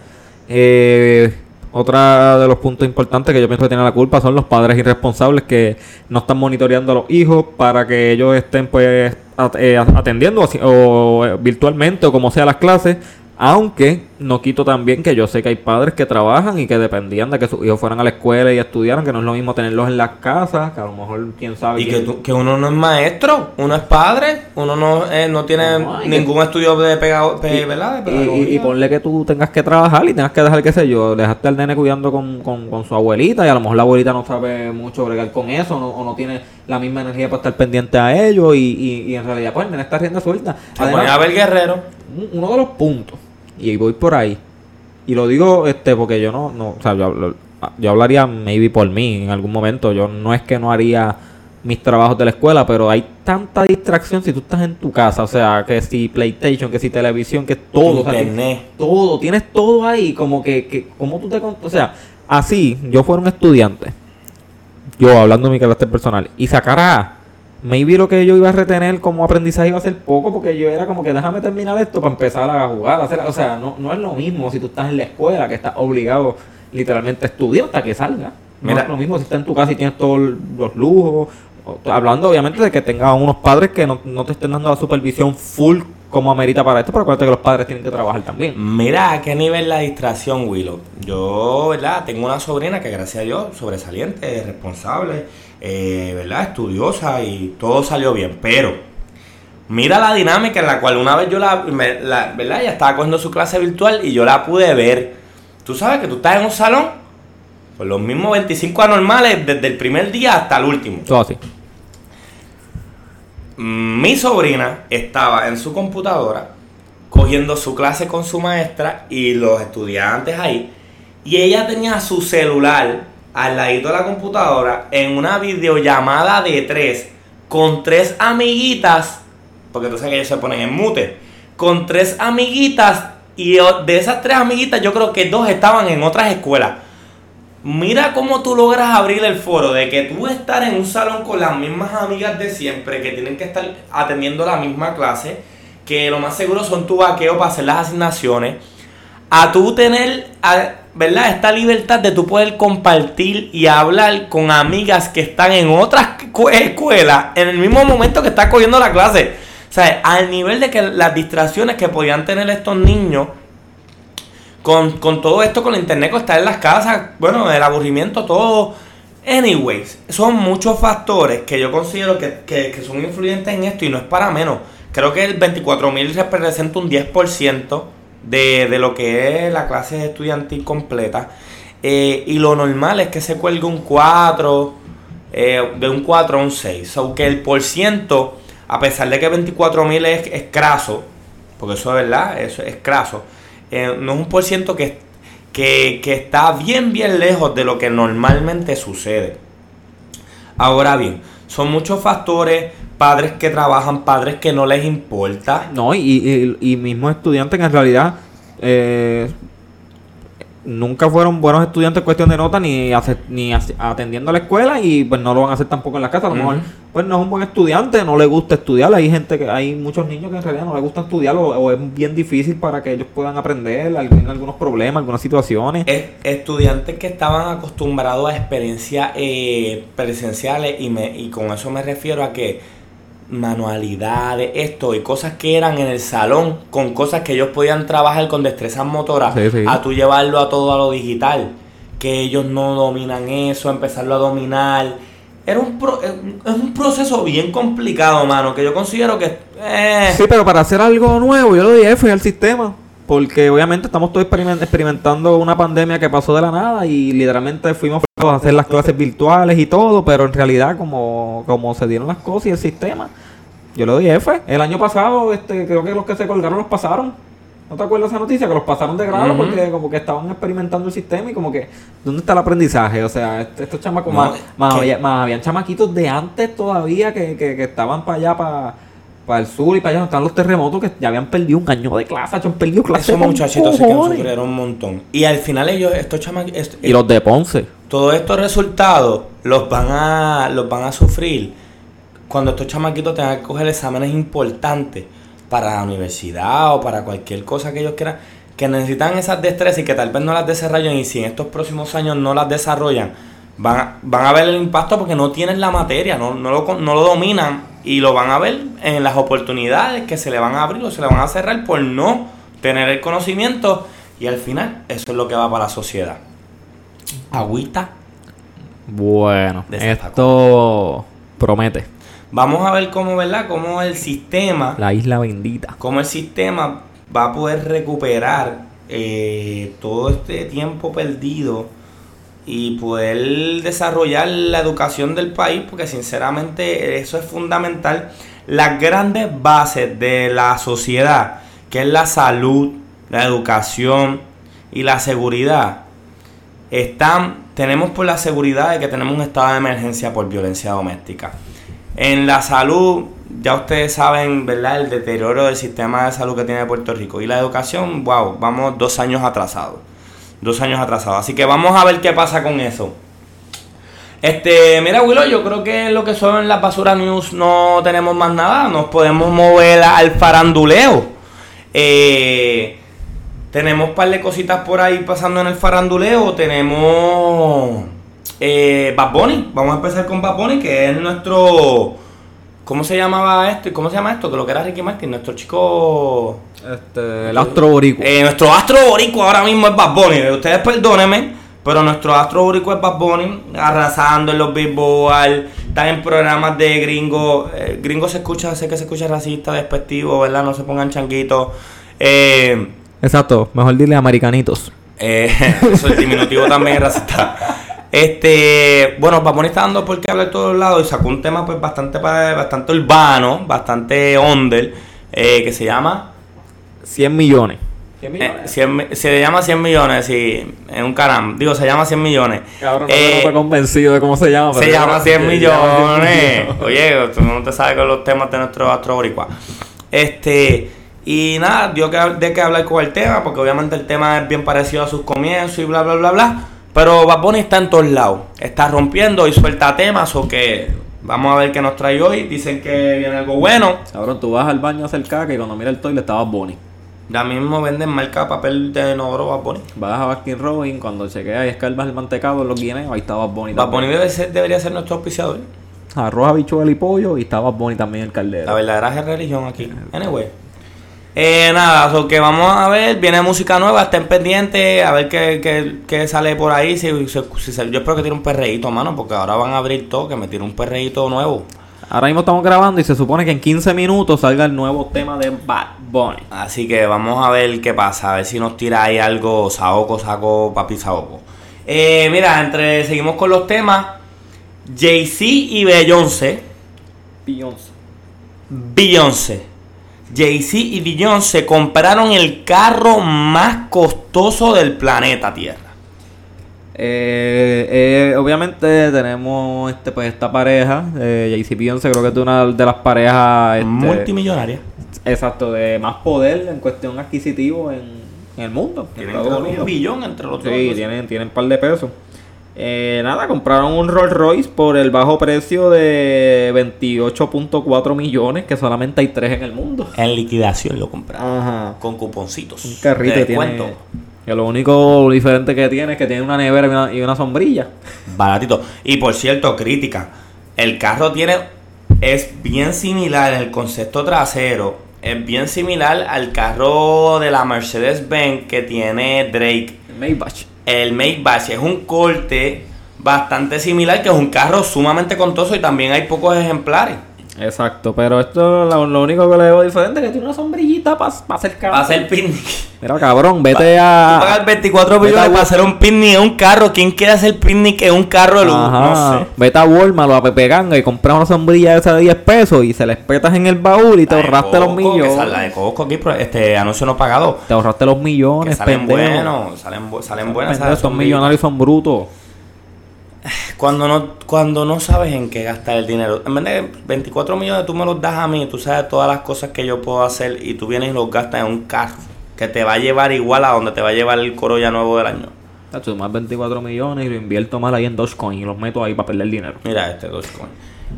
Eh, otra de los puntos importantes que yo pienso que tienen la culpa son los padres irresponsables que no están monitoreando a los hijos para que ellos estén pues eh, atendiendo o eh, virtualmente o como sea las clases. Aunque no quito también que yo sé que hay padres que trabajan y que dependían de que sus hijos fueran a la escuela y estudiaran, que no es lo mismo tenerlos en las casas, que a lo mejor quién sabe. Y quién- que, tú- que uno no es maestro, uno es padre, uno no, eh, no tiene No, ningún estudio de, pega, pe- Y- ¿verdad? de Y, y- ponle que tú tengas que trabajar y tengas que dejar, qué sé yo, dejaste al nene cuidando con, con- con su abuelita y a lo mejor la abuelita no sabe mucho bregar con eso no- o no tiene la misma energía para estar pendiente a ellos y, y- y en realidad pues el nene está rienda suelta. Se pone a ver guerrero. un- uno de los puntos, y voy por ahí, y lo digo este porque yo no, no o sea, yo, yo hablaría maybe por mí en algún momento, yo no es que no haría mis trabajos de la escuela, pero hay tanta distracción si tú estás en tu casa, o sea, que si PlayStation, que si televisión, que todo, o sea, Internet. todo, tienes todo ahí, como que, que como tú te, o sea, así, yo fuera un estudiante, yo hablando de mi carácter personal, y sacara maybe lo que yo iba a retener como aprendizaje iba a ser poco, porque yo era como que déjame terminar esto para empezar a jugar, a hacer, o sea, no, no es lo mismo si tú estás en la escuela, que estás obligado literalmente a estudiar hasta que salga. No Mira. es lo mismo si estás en tu casa y tienes todos los lujos. Hablando obviamente de que tengas unos padres que no, no te estén dando la supervisión full como amerita para esto, pero acuérdate que los padres tienen que trabajar también. Mira a qué nivel la distracción, Willow. Yo, ¿verdad? Tengo una sobrina que, gracias a Dios, sobresaliente, responsable, eh, ¿verdad? Estudiosa y todo salió bien. Pero, mira la dinámica en la cual una vez yo la, me- la- ¿verdad? Ella estaba cogiendo su clase virtual y yo la pude ver. Tú sabes que tú estás en un salón con los mismos 25 anormales desde el primer día hasta el último. Todo así. Mi sobrina estaba en su computadora cogiendo su clase con su maestra y los estudiantes ahí. Y ella tenía su celular al ladito de la computadora en una videollamada de tres con tres amiguitas, porque tú sabes que ellos se ponen en mute, con tres amiguitas y de esas tres amiguitas yo creo que dos estaban en otras escuelas. Mira cómo tú logras abrir el foro de que tú estar en un salón con las mismas amigas de siempre, que tienen que estar atendiendo la misma clase, que lo más seguro son tu vaqueo para hacer las asignaciones, a tú tener, a- ¿verdad? Esta libertad de tú poder compartir y hablar con amigas que están en otras cu- escuelas en el mismo momento que estás cogiendo la clase. O sea, al nivel de que las distracciones que podían tener estos niños con, con todo esto, con el internet, con estar en las casas, bueno, el aburrimiento, todo. Anyways, son muchos factores que yo considero que, que- que son influyentes en esto y no es para menos. Creo que el 24.000 representa un 10% de, de lo que es la clase estudiantil completa. Eh, y lo normal es que se cuelgue un 4, eh, de un 4 a un 6. Aunque el por ciento, a pesar de que 24.000 es escaso, porque eso es verdad, eso es escaso, eh, no es un por ciento que, que, que está bien, bien lejos de lo que normalmente sucede. Ahora bien, Son muchos factores, padres que trabajan, padres que no les importa. No, y, y, y mismos estudiantes que en realidad eh, nunca fueron buenos estudiantes en cuestión de nota ni, ni atendiendo a la escuela y pues no lo van a hacer tampoco en la casa. A lo mejor pues no es un buen estudiante, no le gusta estudiar. Hay gente que hay muchos niños que en realidad no les gusta estudiar o, o es bien difícil para que ellos puedan aprender, tienen algunos problemas, algunas situaciones. Es- estudiantes que estaban acostumbrados a experiencias eh, presenciales y, me, y con eso me refiero a que manualidades, esto y cosas que eran en el salón, con cosas que ellos podían trabajar con destrezas motoras, Sí, sí. a tú llevarlo a todo a lo digital, que ellos no dominan eso, empezarlo a dominar. Era un, pro- es un- es un proceso bien complicado, mano, que yo considero que... eh, Sí, pero para hacer algo nuevo, yo le di F al sistema. Porque obviamente estamos todos experiment- experimentando una pandemia que pasó de la nada y literalmente fuimos hacer las clases virtuales y todo, pero en realidad como, como se dieron las cosas y el sistema, yo le doy F. El año pasado, este, creo que los que se colgaron los pasaron. ¿No te acuerdas esa noticia? Que los pasaron de grado porque como que estaban experimentando el sistema y como que, ¿dónde está el aprendizaje? O sea, est- estos chamacos, No, más, había- más habían chamaquitos de antes todavía que, que, que estaban para allá, para, para el sur y para allá donde están los terremotos que ya habían perdido un año de clase, han perdido clase. esos muchachitos se sufrieron un montón. Y al final ellos, estos chamaquitos... Y los de Ponce. Todos estos resultados los van a, los van a sufrir cuando estos chamaquitos tengan que coger exámenes importantes para la universidad o para cualquier cosa que ellos quieran, que necesitan esas destrezas y que tal vez no las desarrollen y si en estos próximos años no las desarrollan, van, a- van a ver el impacto porque no tienen la materia, no, no, lo, no lo dominan y lo van a ver en las oportunidades que se le van a abrir o se le van a cerrar por no tener el conocimiento y al final eso es lo que va para la sociedad. Agüita Bueno, esto promete. Vamos a ver cómo, ¿verdad? Cómo el sistema, La isla bendita. cómo el sistema va a poder recuperar eh, todo este tiempo perdido y poder desarrollar la educación del país, porque sinceramente eso es fundamental. Las grandes bases de la sociedad, que es la salud, la educación y la seguridad, están, tenemos por la seguridad de que tenemos un estado de emergencia por violencia doméstica. En la salud, ya ustedes saben, ¿verdad? El deterioro del sistema de salud que tiene Puerto Rico. Y la educación, wow, vamos dos años atrasados. Dos años atrasados. Así que vamos a ver qué pasa con eso. Este, mira, Willow, yo creo que lo que son las basura news no tenemos más nada. Nos podemos mover al faranduleo. Eh, tenemos un par de cositas por ahí pasando en el faranduleo. Tenemos eh, Bad Bunny. Vamos a empezar con Bad Bunny, que es nuestro. ¿Cómo se llamaba esto? ¿Cómo se llama esto? Que lo que era Ricky Martin, nuestro chico. Este, el astro boricua. Eh, nuestro astro boricua ahora mismo es Bad Bunny. Ustedes perdónenme, pero nuestro astro boricua es Bad Bunny, arrasando en los Billboard, está en programas de gringo. Eh, gringo se escucha, sé que se escucha racista, despectivo, ¿verdad? No se pongan changuitos. Eh, Exacto, mejor dile americanitos. eh, eso es diminutivo también es racista. Este, bueno, Bad Bunny está dando por qué hablar de todos lados y sacó un tema pues bastante bastante urbano, bastante under, eh, que se llama 100 millones. 100 eh, 100 mi- se llama 100 millones, sí, en un caram. Digo, se llama 100 millones. Cabrón, Eh, no estoy convencido de cómo se llama. se pero- llama 100 se millones. llama 100 millones. Oye, tú no te sabes con los temas de nuestro astro boricua. Este, y nada, dio que, de que hablar con el tema, porque obviamente el tema es bien parecido a sus comienzos y bla, bla, bla, bla. Pero Bad Bunny está en todos lados. Está rompiendo y suelta temas, o que vamos a ver qué nos trae hoy. Dicen que viene algo bueno. Cabrón, tú vas al baño a hacer caca y cuando mira el toile estaba Bonnie. Ya mismo venden marca de papel de inodoro Bad Bunny. Vas a Baskin Robin, cuando chequeas y escarbas el mantecado en los guineos, ahí estaba Bonnie Bad. Bunny debe ser- debería ser nuestro auspiciador. Arroz, habichuela y pollo y estaba Bonnie también el caldero. La verdadera religión aquí. Anyway. Eh, nada, so que vamos a ver, viene música nueva, estén pendientes, a ver qué, qué- qué sale por ahí. Si, si- si se- yo espero que tire un perreíto, mano, porque ahora van a abrir todo, que me tire un perreíto nuevo. Ahora mismo estamos grabando y se supone que en 15 minutos salga el nuevo tema de Bad Bunny. Así que vamos a ver qué pasa, a ver si nos tira ahí algo, Saoco, Saco, Papi Saoco. Eh, mira, entre seguimos con los temas, Jay-Z y Beyoncé. Beyoncé. Beyoncé. Jay-Z y Beyoncé compraron el carro más costoso del planeta Tierra. Eh, eh, obviamente tenemos este pues esta pareja, eh, JC Beyoncé creo que es una de las parejas este, Multimillonaria. exacto de más poder en cuestión adquisitivo en, en el mundo. en Tienen un billón entre los dos. Sí, tienen, tienen un par de pesos. Eh, nada, compraron un Rolls Royce por el bajo precio de 28.4 millones, que solamente hay tres en el mundo. En liquidación lo compraron. Ajá. Con cuponcitos. Un carrito de que tiene. descuento. Que lo único diferente que tiene es que tiene una nevera y una, y una sombrilla. Baratito. Y por cierto, crítica. El carro tiene. Es bien similar en el concepto trasero. Es bien similar al carro de la Mercedes-Benz que tiene Drake. Maybach. El Maybach es un corte bastante similar, que es un carro sumamente contoso y también hay pocos ejemplares. Exacto, pero esto lo, lo único que le veo diferente es que tiene una sombrillita para hacer Va a hacer picnic. Mira, cabrón, vete a. pagas 24 vete a millones para hacer un picnic en un carro. ¿Quién quiere hacer picnic en un carro? Ajá, No sé. Vete a Walmart o a Pepe Ganga y compras una sombrilla esa de 10 pesos y se les petas en el baúl y te La ahorraste los millones. La de Costco aquí, este anuncio no pagado. Te ahorraste los Que millones, salen pendejo. buenos, salen, salen buenas. Pendejo, son millonarios son brutos. Cuando no, cuando no sabes en qué gastar el dinero. En vez de 24 millones, tú me los das a mí. Tú sabes todas las cosas que yo puedo hacer y tú vienes y los gastas en un carro que te va a llevar igual a donde te va a llevar el Corolla nuevo del año. Tacho, más 24 millones y lo invierto mal ahí en Dogecoin y los meto ahí para perder dinero. Mira este Dogecoin.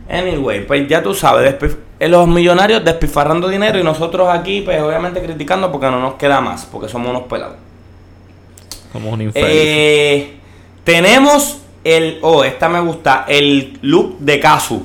Anyway, pues ya tú sabes, eh, los millonarios despifarrando dinero y nosotros aquí, pues obviamente criticando porque no nos queda más, porque somos unos pelados. Somos un infeliz. Eh, tenemos el, oh, esta me gusta, el look de Kazu.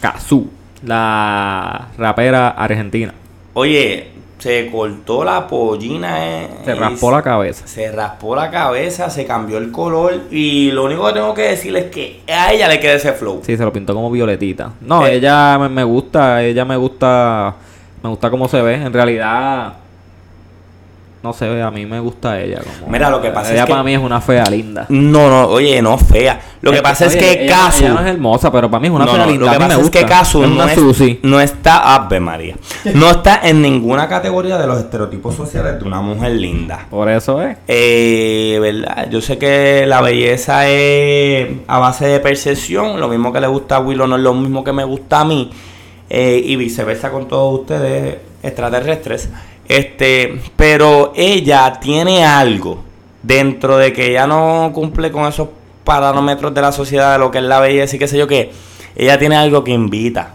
Kazoo, la rapera argentina. Oye, se cortó la pollina. eh, Se raspó la cabeza. Se raspó la cabeza, se cambió el color. Y lo único que tengo que decirle es que a ella le queda ese flow. Sí, se lo pintó como violetita. No, Eh. ella me, me gusta, ella me gusta, me gusta cómo se ve. En realidad, no ve, a mí me gusta ella. Como, Mira, lo que pasa ella es que- para mí es una fea linda. No, no, oye, no fea. Lo que pasa es que ella-. Ella no es hermosa, pero para mí es una No, fea no, linda. Lo a que mí me pasa es gusta. que es no, es- no está, Ave María, no está en ninguna categoría de los estereotipos sociales de una mujer linda. Por eso es. Eh, ¿verdad? Yo sé que la belleza es a base de percepción. Lo mismo que le gusta a Willow no es lo mismo que me gusta a mí. eh, y viceversa con todos ustedes extraterrestres. Este, pero ella tiene algo dentro de que ella no cumple con esos parámetros de la sociedad de lo que es la belleza y qué sé yo qué. Ella tiene algo que invita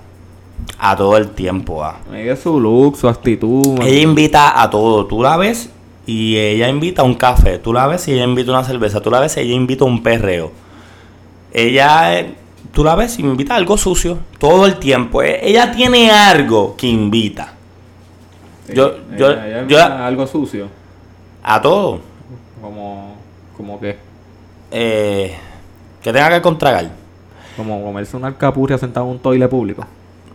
a todo el tiempo a. Ella es su look, su actitud. Ella invita a todo. Tú la ves y ella invita a un café. Tú la ves y ella invita a una cerveza. Tú la ves y ella invita a un perreo. Ella, eh, tú la ves y invita a algo sucio todo el tiempo. Eh, Ella tiene algo que invita Sí, yo- yo- yo- algo sucio. a todo. Como, como que, Eh, que tenga que contragar. como comerse una alcapurria sentado en un toile público.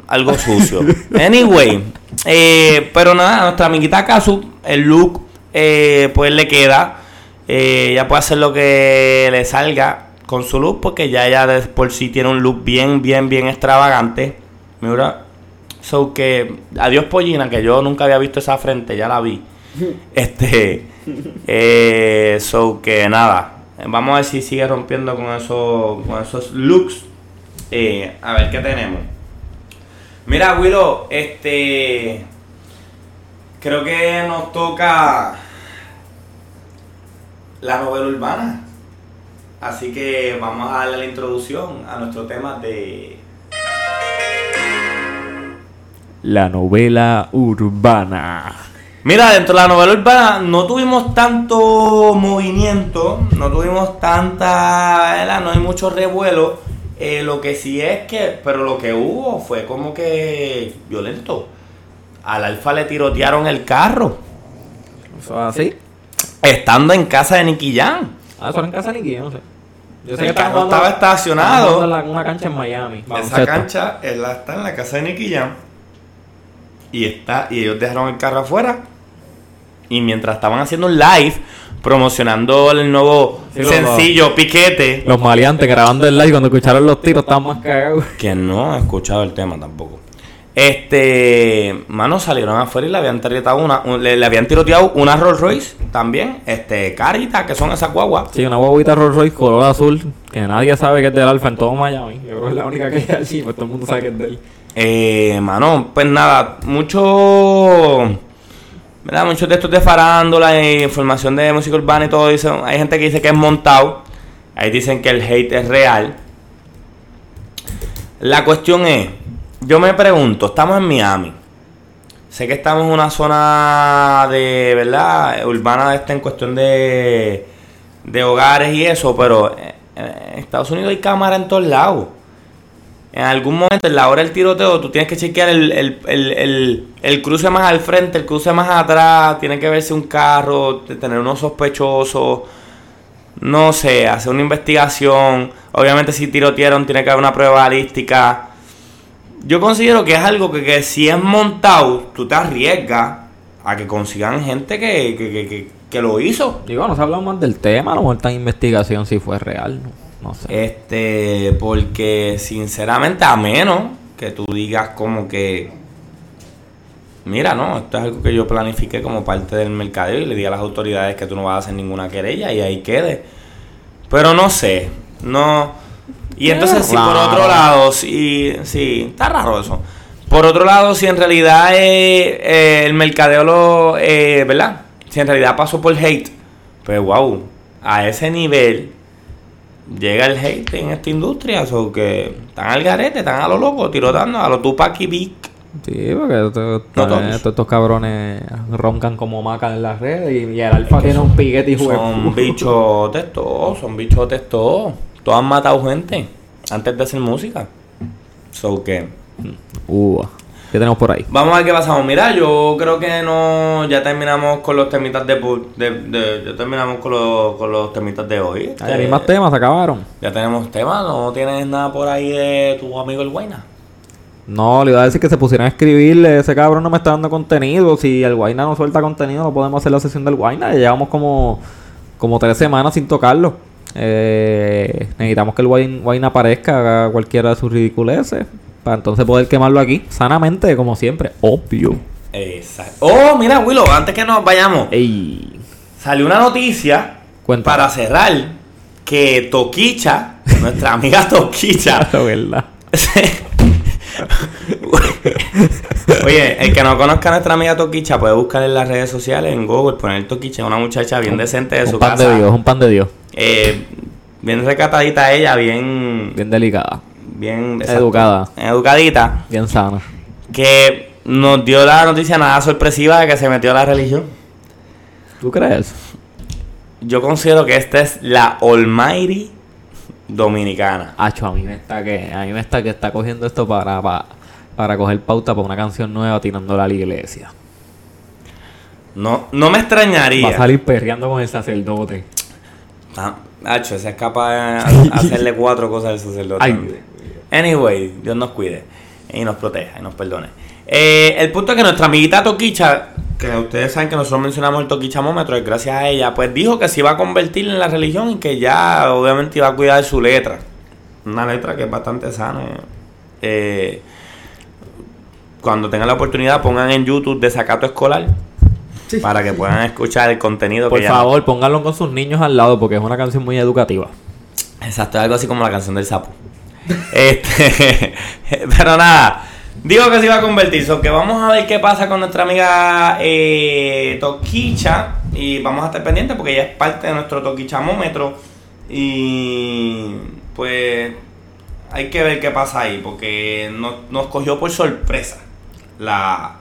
Algo sucio. anyway, eh, pero nada, nuestra amiguita Kazu, el look, eh, pues le queda. Eh, ella puede hacer lo que le salga con su look, porque ya ella de por sí tiene un look bien, bien, bien extravagante. Mira, so que, adiós Pollina, que yo nunca había visto esa frente, ya la vi. Este, eh, so que nada, vamos a ver si sigue rompiendo con esos, con esos looks. Eh, a ver qué tenemos. Mira, Willow, este. Creo que nos toca la novela urbana. Así que vamos a darle la introducción a nuestro tema de. La novela urbana. Mira, dentro de la novela urbana no tuvimos tanto movimiento, no tuvimos tanta. ¿verdad? No hay mucho revuelo. Eh, lo que sí es que. Pero lo que hubo fue como que violento. Al alfa le tirotearon el carro. Eso es así. Estando en casa de Nicky Jam. Ah, eso era en casa de Nicky, yo no sé. Yo El carro jugando- estaba estacionado. en la- una cancha en Miami. Esa baloncesto. cancha él está en la casa de Nicky Jam. Y está, y ellos dejaron el carro afuera. Y mientras estaban haciendo un live promocionando el nuevo Sí, sencillo Piquete. Los maleantes grabando el live cuando escucharon los tiros estaban más cagados. Que no ha escuchado el tema tampoco. Este, mano, salieron afuera y le habían tiroteado una, un- le, le habían tiroteado una Rolls Royce también, este, carita, que son esas guaguas. Sí, una guaguita Rolls Royce color azul, que nadie sabe que es del Alfa en todo Miami. Yo creo que es la única que hay allí, pues todo el mundo sabe que es de él. Eh, mano, pues nada, mucho, ¿verdad? Muchos de estos de farándula e información de música urbana y todo, dicen, hay gente que dice que es montado, ahí dicen que el hate es real. La cuestión es, yo me pregunto, estamos en Miami, sé que estamos en una zona de, ¿verdad? Urbana esta en cuestión de, de hogares y eso, pero eh, en Estados Unidos hay cámara en todos lados. En algún momento, en la hora del tiroteo, tú tienes que chequear el, el, el, el- cruce más al frente, el cruce más atrás, tiene que verse un carro, tener unos sospechosos, no sé, hacer una investigación. Obviamente si tirotearon tiene que haber una prueba balística. Yo considero que es algo que, que si es montado, tú te arriesgas a que consigan gente que, que, que, que- lo hizo. Digo, no se habla más del tema, a lo mejor está en investigación si fue real, no, no sé. Este, porque sinceramente, a menos que tú digas como que, mira, no, esto es algo que yo planifiqué como parte del mercadeo y le diga a las autoridades que tú no vas a hacer ninguna querella y ahí quede. Pero no sé, no. Y entonces, si por otro lado, si, sí, está raro eso. Por otro lado, si en realidad eh, eh, el mercadeo lo, eh, ¿verdad? Si en realidad pasó por hate, pues wow, a ese nivel llega el hate en esta industria, o que están al garete, están a lo loco, tirotando a los Tupac y Big. Sí, porque esto- No estos cabrones roncan como macas en las redes y, y el Alfa tiene un piquete y Son bichos textos, son bichos textos. Todos han matado gente antes de hacer música. So que. Uh, ¿Qué tenemos por ahí? Vamos a ver qué pasamos. Mira, yo creo que no. Ya terminamos con los temitas de. de, de- ya terminamos con los, con los temitas de hoy. Ay, hay más temas, se acabaron. Ya tenemos temas. No tienes nada por ahí de tu amigo el Guayna. No, le iba a decir que se pusieran a escribirle. Ese cabrón no me está dando contenido. Si el Guayna no suelta contenido, no podemos hacer la sesión del Guayna. Ya llevamos como, como tres semanas sin tocarlo. Eh, necesitamos que el Guayn- Guayna aparezca, haga cualquiera de sus ridiculeces. Para entonces poder quemarlo aquí, sanamente, como siempre. Obvio. Exacto. Oh, mira, Willow, antes que nos vayamos. Ey. Salió una noticia Cuéntame. para cerrar que Toquicha, nuestra amiga Toquicha, verdad. Oye, el que no conozca a nuestra amiga Toquicha puede buscar en las redes sociales, en Google, poner Toquicha, una muchacha bien decente de su Un pan casa. de Dios, un pan de Dios. Eh, bien recatadita ella, bien. Bien delicada. Bien Educada. Educadita. Bien sana. Que nos dio la noticia nada sorpresiva de que se metió a la religión. ¿Tú crees? Yo considero que esta es la Almighty dominicana. Acho, a mí me está que, a mí me está que está cogiendo esto para, para, para coger pauta para una canción nueva tirándola a la iglesia. No, no me extrañaría. Va a salir perreando con el sacerdote. Ah, Hacho, esa es capaz de hacerle cuatro cosas al sacerdote. Ay. Anyway, Dios nos cuide y nos proteja y nos perdone. Eh, el punto es que nuestra amiguita Toquicha, que ustedes saben que nosotros mencionamos el Toquichamómetro, y gracias a ella, pues dijo que se iba a convertir en la religión y que ya obviamente iba a cuidar su letra. Una letra que es bastante sana. Eh, cuando tengan la oportunidad, pongan en YouTube Desacato Escolar. Para que puedan escuchar el contenido Por que favor, pónganlo con sus niños al lado porque es una canción muy educativa. Exacto, algo así como la canción del sapo. Este, pero nada, digo que se iba a convertir. So que vamos a ver qué pasa con nuestra amiga eh, Toquicha. Y vamos a estar pendientes porque ella es parte de nuestro Toquichamómetro. Y pues hay que ver qué pasa ahí. Porque nos, nos cogió por sorpresa la,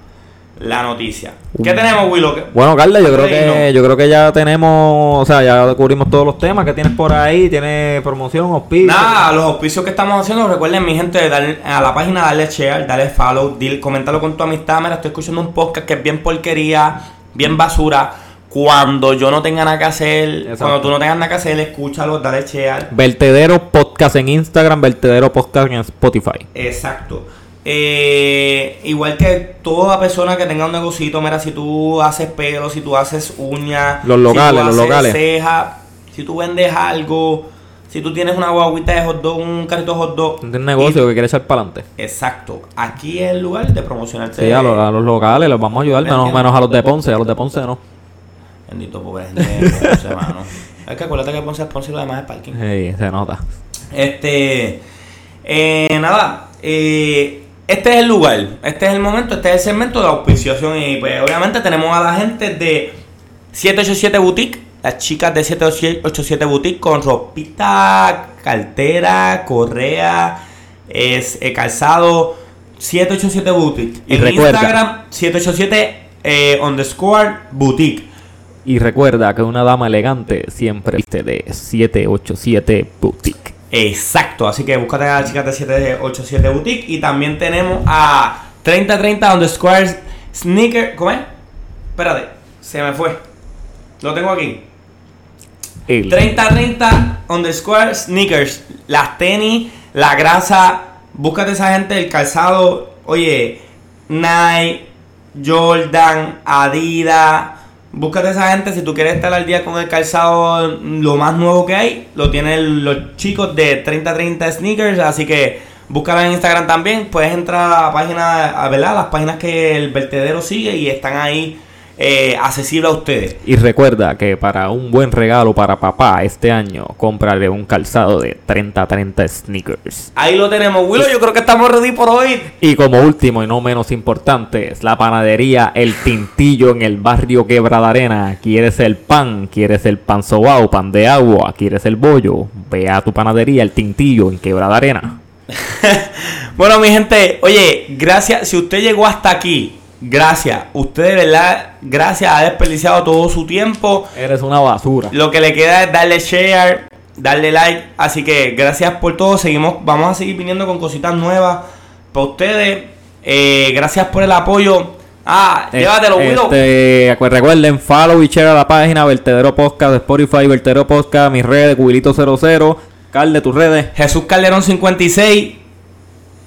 la noticia. ¿Qué tenemos, Willow? ¿Qué- Bueno, Carla, yo creo que yo creo que ya tenemos, o sea, ya cubrimos todos los temas que tienes por ahí, tienes promoción, auspicio. Nada, los auspicios que estamos haciendo, recuerden mi gente, darle a la página darle share, darle follow, dile, coméntalo con tu amistad, mira, estoy escuchando un podcast que es bien porquería, bien basura. Cuando yo no tenga nada que hacer, Exacto. cuando tú no tengas nada que hacer, escúchalo, dale share. Vertedero Podcast en Instagram, Vertedero Podcast en Spotify. Exacto. Eh, igual que toda persona que tenga un negocito, mira, si tú haces pelo, si tú haces uñas, Los locales, si tú los locales. ceja, si tú vendes algo, Si tú tienes una guaguita de hot dog, un carrito de hot dog. Un negocio que quiere echar para adelante. Exacto. Aquí es el lugar de promocionarte. Sí, a los, a los locales los vamos a ayudar, ¿Me menos, menos a los de Ponce, a los de Ponce no. Bendito pobre gente de Ponce, mano. Es que acuérdate que Ponce es Ponce y lo demás es parking. Sí, se nota. Este. eh, nada. eh, este es el lugar. Este es el momento. Este es el segmento de auspiciación. Y pues obviamente tenemos a la gente de 787 Boutique. Las chicas de 787 Boutique con ropita, cartera, correa, es, eh, calzado. 787 Boutique. Y en recuerda- Instagram, 787 eh, underscore boutique. Y recuerda que una dama elegante siempre viste de 787 Boutique. Exacto, así que búscate a chicas de 787 Boutique. Y también tenemos a 3030 underscore sneaker. ¿Cómo es? Espérate, se me fue. Lo tengo aquí. El 3030 underscore sneakers. Las tenis, la grasa. Búscate esa gente, el calzado. Oye, Nike, Jordan, Adidas. Búscate esa gente si tú quieres estar al día con el calzado lo más nuevo que hay. Lo tienen los chicos de 3030 Sneakers. Así que búscala en Instagram también. Puedes entrar a la página, a ¿verdad? Las páginas que el vertedero sigue y están ahí eh, accesibles a ustedes. Y recuerda que para un buen regalo para papá este año, cómprale un calzado de 30-30 sneakers. Ahí lo tenemos, Willow. Yo creo que estamos ready por hoy. Y como último y no menos importante, es la panadería El Tintillo en el barrio Quebrada Arena. ¿Quieres el pan? ¿Quieres el pan sobao, pan de agua? ¿Quieres el bollo? Ve a tu panadería El Tintillo en Quebrada Arena. Bueno, mi gente, oye, gracias. Si usted llegó hasta aquí, gracias. Usted de verdad, gracias, ha desperdiciado todo su tiempo. Eres una basura. Lo que le queda es darle share, darle like. Así que gracias por todo. Seguimos, vamos a seguir viniendo con cositas nuevas para ustedes. Eh, gracias por el apoyo. Ah, llévatelo, Willow. Este, acu- recuerden, follow y share a la página Vertedero Podcast de Spotify, Vertedero Podcast, mis redes, Cubilito00. Carl, tus redes. Jesús Calderón 56.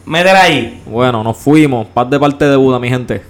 Métela ahí. Bueno, nos fuimos. Paz de parte de Buda, mi gente.